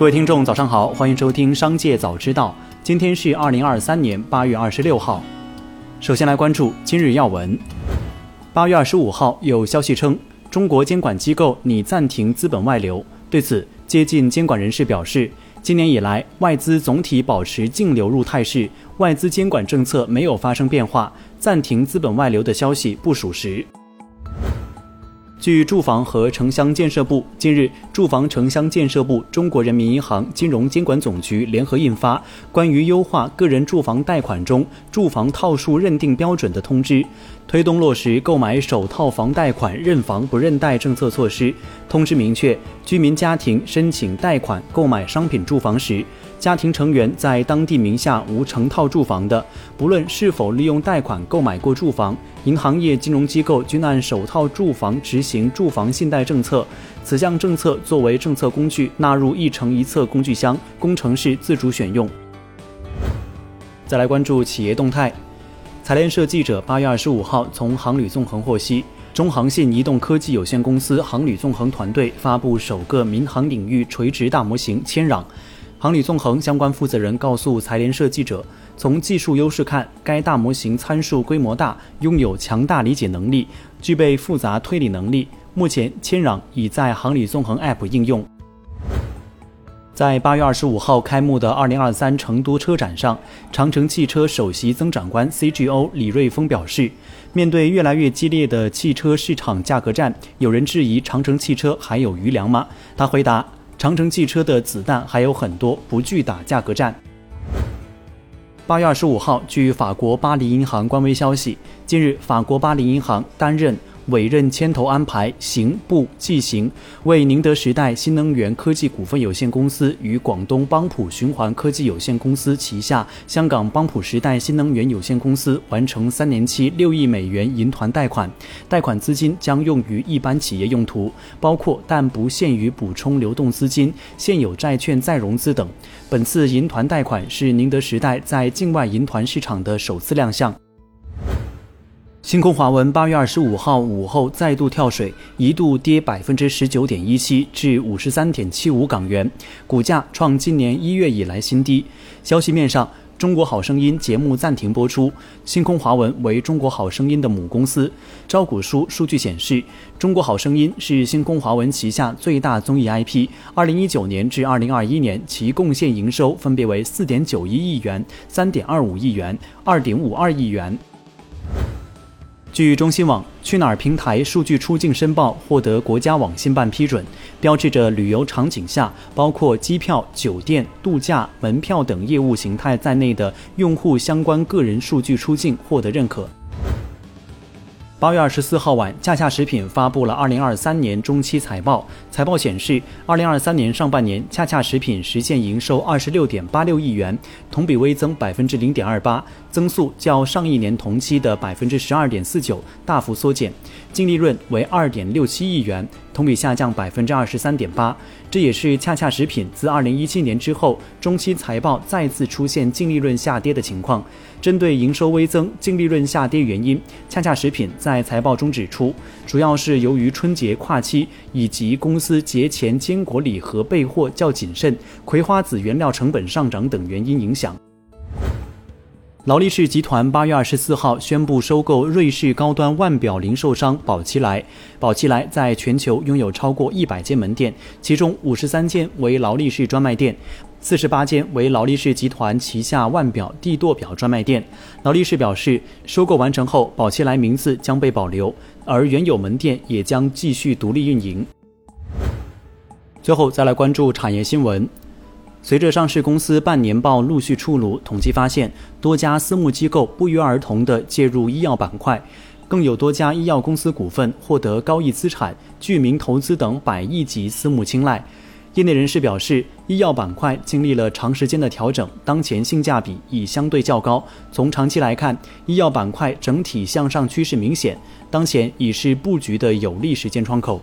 各位听众，早上好，欢迎收听《商界早知道》。今天是二零二三年八月二十六号。首先来关注今日要闻。八月二十五号，有消息称，中国监管机构拟暂停资本外流。对此，接近监管人士表示，今年以来，外资总体保持净流入态势，外资监管政策没有发生变化，暂停资本外流的消息不属实。据住房和城乡建设部近日，住房城乡建设部、中国人民银行金融监管总局联合印发《关于优化个人住房贷款中住房套数认定标准的通知》，推动落实购买首套房贷款认房不认贷政策措施。通知明确，居民家庭申请贷款购买商品住房时，家庭成员在当地名下无成套住房的，不论是否利用贷款购买过住房，银行业金融机构均按首套住房执行行住房信贷政策。此项政策作为政策工具纳入一城一策工具箱，工程师自主选用。再来关注企业动态，财联社记者八月二十五号从航旅纵横获悉，中航信移动科技有限公司航旅纵横团队发布首个民航领域垂直大模型“千壤”。航旅纵横相关负责人告诉财联社记者，从技术优势看，该大模型参数规模大，拥有强大理解能力，具备复杂推理能力。目前，千壤已在航里纵横 App 应用。在八月二十五号开幕的二零二三成都车展上，长城汽车首席增长官 CGO 李瑞峰表示，面对越来越激烈的汽车市场价格战，有人质疑长城汽车还有余粮吗？他回答。长城汽车的子弹还有很多，不惧打价格战。八月二十五号，据法国巴黎银行官微消息，近日，法国巴黎银行担任。委任牵头安排刑部纪刑，为宁德时代新能源科技股份有限公司与广东邦普循环科技有限公司旗下香港邦普时代新能源有限公司完成三年期六亿美元银团贷款，贷款资金将用于一般企业用途，包括但不限于补充流动资金、现有债券再融资等。本次银团贷款是宁德时代在境外银团市场的首次亮相。星空华文八月二十五号午后再度跳水，一度跌百分之十九点一七至五十三点七五港元，股价创今年一月以来新低。消息面上，中国好声音节目暂停播出，星空华文为中国好声音的母公司。招股书数据显示，中国好声音是星空华文旗下最大综艺 IP。二零一九年至二零二一年，其贡献营收分别为四点九一亿元、三点二五亿元、二点五二亿元。据中新网，去哪儿平台数据出境申报获得国家网信办批准，标志着旅游场景下包括机票、酒店、度假、门票等业务形态在内的用户相关个人数据出境获得认可。八月二十四号晚，恰恰食品发布了二零二三年中期财报。财报显示，二零二三年上半年，恰恰食品实现营收二十六点八六亿元，同比微增百分之零点二八，增速较上一年同期的百分之十二点四九大幅缩减，净利润为二点六七亿元，同比下降百分之二十三点八。这也是恰恰食品自二零一七年之后，中期财报再次出现净利润下跌的情况。针对营收微增、净利润下跌原因，恰恰食品在财报中指出，主要是由于春节跨期以及公司节前坚果礼盒备货较谨慎、葵花籽原料成本上涨等原因影响。劳力士集团八月二十四号宣布收购瑞士高端腕表零售商宝齐莱。宝齐莱在全球拥有超过一百间门店，其中五十三间为劳力士专卖店。四十八间为劳力士集团旗下腕表、帝舵表专卖店。劳力士表示，收购完成后，宝齐莱名字将被保留，而原有门店也将继续独立运营。最后再来关注产业新闻。随着上市公司半年报陆续出炉，统计发现，多家私募机构不约而同地介入医药板块，更有多家医药公司股份获得高毅资产、聚明投资等百亿级私募青睐。业内人士表示，医药板块经历了长时间的调整，当前性价比已相对较高。从长期来看，医药板块整体向上趋势明显，当前已是布局的有利时间窗口。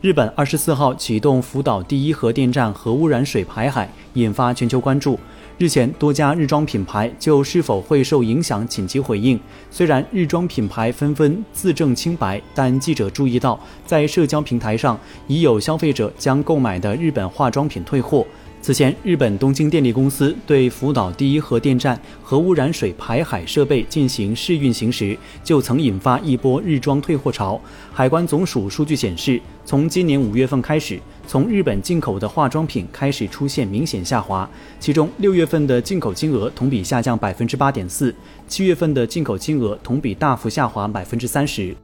日本二十四号启动福岛第一核电站核污染水排海，引发全球关注。日前，多家日装品牌就是否会受影响紧急回应。虽然日装品牌纷纷自证清白，但记者注意到，在社交平台上已有消费者将购买的日本化妆品退货。此前，日本东京电力公司对福岛第一核电站核污染水排海设备进行试运行时，就曾引发一波日装退货潮。海关总署数据显示，从今年五月份开始，从日本进口的化妆品开始出现明显下滑，其中六月份的进口金额同比下降百分之八点四，七月份的进口金额同比大幅下滑百分之三十。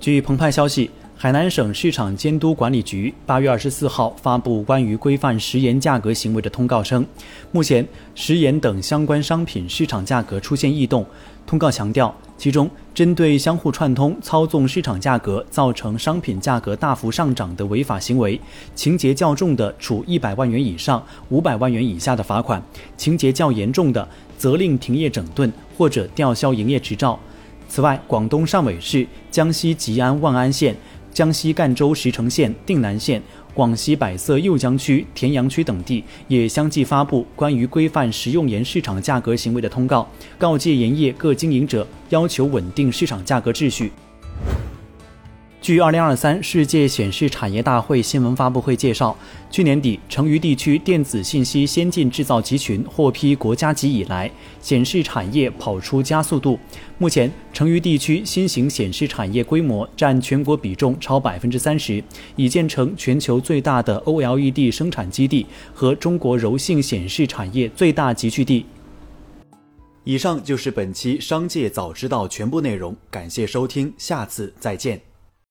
据澎湃消息。海南省市场监督管理局八月二十四号发布关于规范食盐价格行为的通告称，目前食盐等相关商品市场价格出现异动。通告强调，其中针对相互串通、操纵市场价格，造成商品价格大幅上涨的违法行为，情节较重的，处一百万元以上五百万元以下的罚款；情节较严重的，责令停业整顿或者吊销营业执照。此外，广东汕尾市、江西吉安万安县。江西赣州石城县定南县、广西百色右江区、田阳区等地也相继发布关于规范食用盐市场价格行为的通告，告诫盐业各经营者要求稳定市场价格秩序。据二零二三世界显示产业大会新闻发布会介绍，去年底成渝地区电子信息先进制造集群获批国家级以来，显示产业跑出加速度。目前，成渝地区新型显示产业规模占全国比重超百分之三十，已建成全球最大的 OLED 生产基地和中国柔性显示产业最大集聚地。以上就是本期商界早知道全部内容，感谢收听，下次再见。